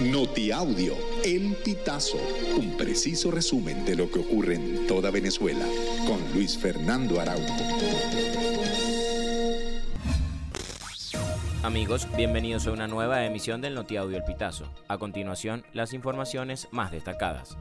Notiaudio, El Pitazo, un preciso resumen de lo que ocurre en toda Venezuela, con Luis Fernando Araújo. Amigos, bienvenidos a una nueva emisión del Notiaudio El Pitazo. A continuación, las informaciones más destacadas.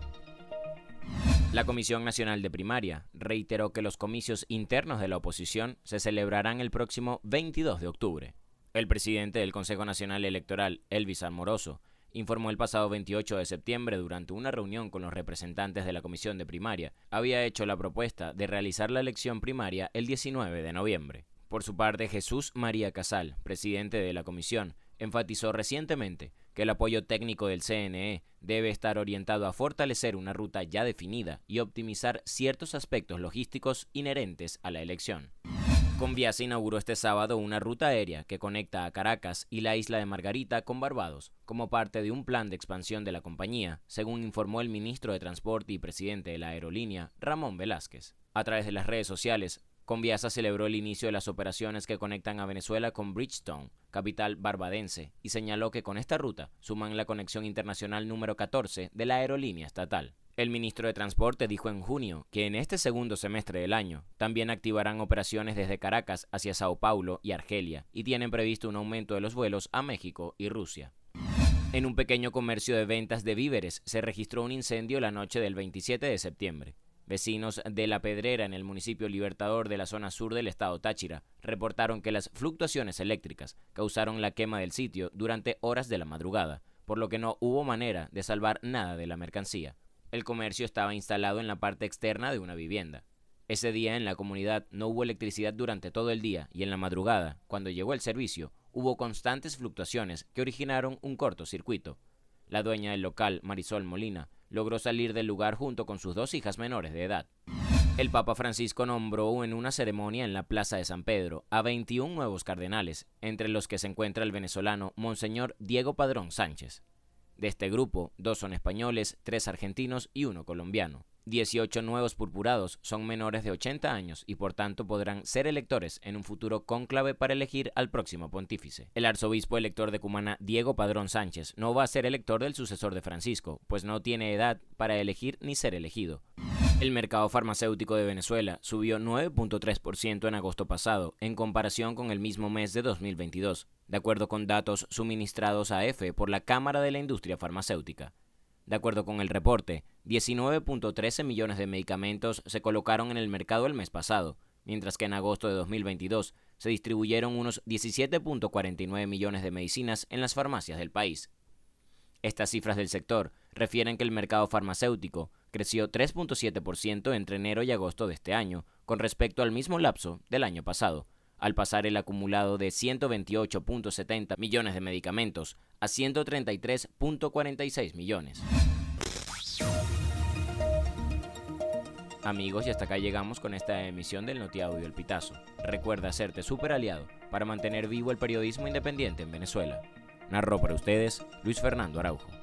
La Comisión Nacional de Primaria reiteró que los comicios internos de la oposición se celebrarán el próximo 22 de octubre. El presidente del Consejo Nacional Electoral, Elvis Amoroso, informó el pasado 28 de septiembre durante una reunión con los representantes de la Comisión de Primaria, había hecho la propuesta de realizar la elección primaria el 19 de noviembre. Por su parte, Jesús María Casal, presidente de la comisión, enfatizó recientemente que el apoyo técnico del CNE debe estar orientado a fortalecer una ruta ya definida y optimizar ciertos aspectos logísticos inherentes a la elección. Conviasa inauguró este sábado una ruta aérea que conecta a Caracas y la isla de Margarita con Barbados, como parte de un plan de expansión de la compañía, según informó el ministro de Transporte y presidente de la aerolínea, Ramón Velázquez. A través de las redes sociales, Conviasa celebró el inicio de las operaciones que conectan a Venezuela con Bridgestone, capital barbadense, y señaló que con esta ruta suman la conexión internacional número 14 de la aerolínea estatal. El ministro de Transporte dijo en junio que en este segundo semestre del año también activarán operaciones desde Caracas hacia Sao Paulo y Argelia y tienen previsto un aumento de los vuelos a México y Rusia. En un pequeño comercio de ventas de víveres se registró un incendio la noche del 27 de septiembre. Vecinos de La Pedrera en el municipio Libertador de la zona sur del estado Táchira reportaron que las fluctuaciones eléctricas causaron la quema del sitio durante horas de la madrugada, por lo que no hubo manera de salvar nada de la mercancía. El comercio estaba instalado en la parte externa de una vivienda. Ese día en la comunidad no hubo electricidad durante todo el día y en la madrugada, cuando llegó el servicio, hubo constantes fluctuaciones que originaron un cortocircuito. La dueña del local, Marisol Molina, logró salir del lugar junto con sus dos hijas menores de edad. El Papa Francisco nombró en una ceremonia en la Plaza de San Pedro a 21 nuevos cardenales, entre los que se encuentra el venezolano Monseñor Diego Padrón Sánchez. De este grupo, dos son españoles, tres argentinos y uno colombiano. 18 nuevos purpurados son menores de 80 años y por tanto podrán ser electores en un futuro cónclave para elegir al próximo pontífice. El arzobispo elector de Cumana, Diego Padrón Sánchez, no va a ser elector del sucesor de Francisco, pues no tiene edad para elegir ni ser elegido. El mercado farmacéutico de Venezuela subió 9.3% en agosto pasado, en comparación con el mismo mes de 2022, de acuerdo con datos suministrados a EFE por la Cámara de la Industria Farmacéutica. De acuerdo con el reporte, 19.13 millones de medicamentos se colocaron en el mercado el mes pasado, mientras que en agosto de 2022 se distribuyeron unos 17.49 millones de medicinas en las farmacias del país. Estas cifras del sector refieren que el mercado farmacéutico creció 3.7% entre enero y agosto de este año, con respecto al mismo lapso del año pasado, al pasar el acumulado de 128.70 millones de medicamentos a 133.46 millones. Amigos, y hasta acá llegamos con esta emisión del Notiaudio El Pitazo. Recuerda hacerte super aliado para mantener vivo el periodismo independiente en Venezuela. Narró para ustedes Luis Fernando Araujo.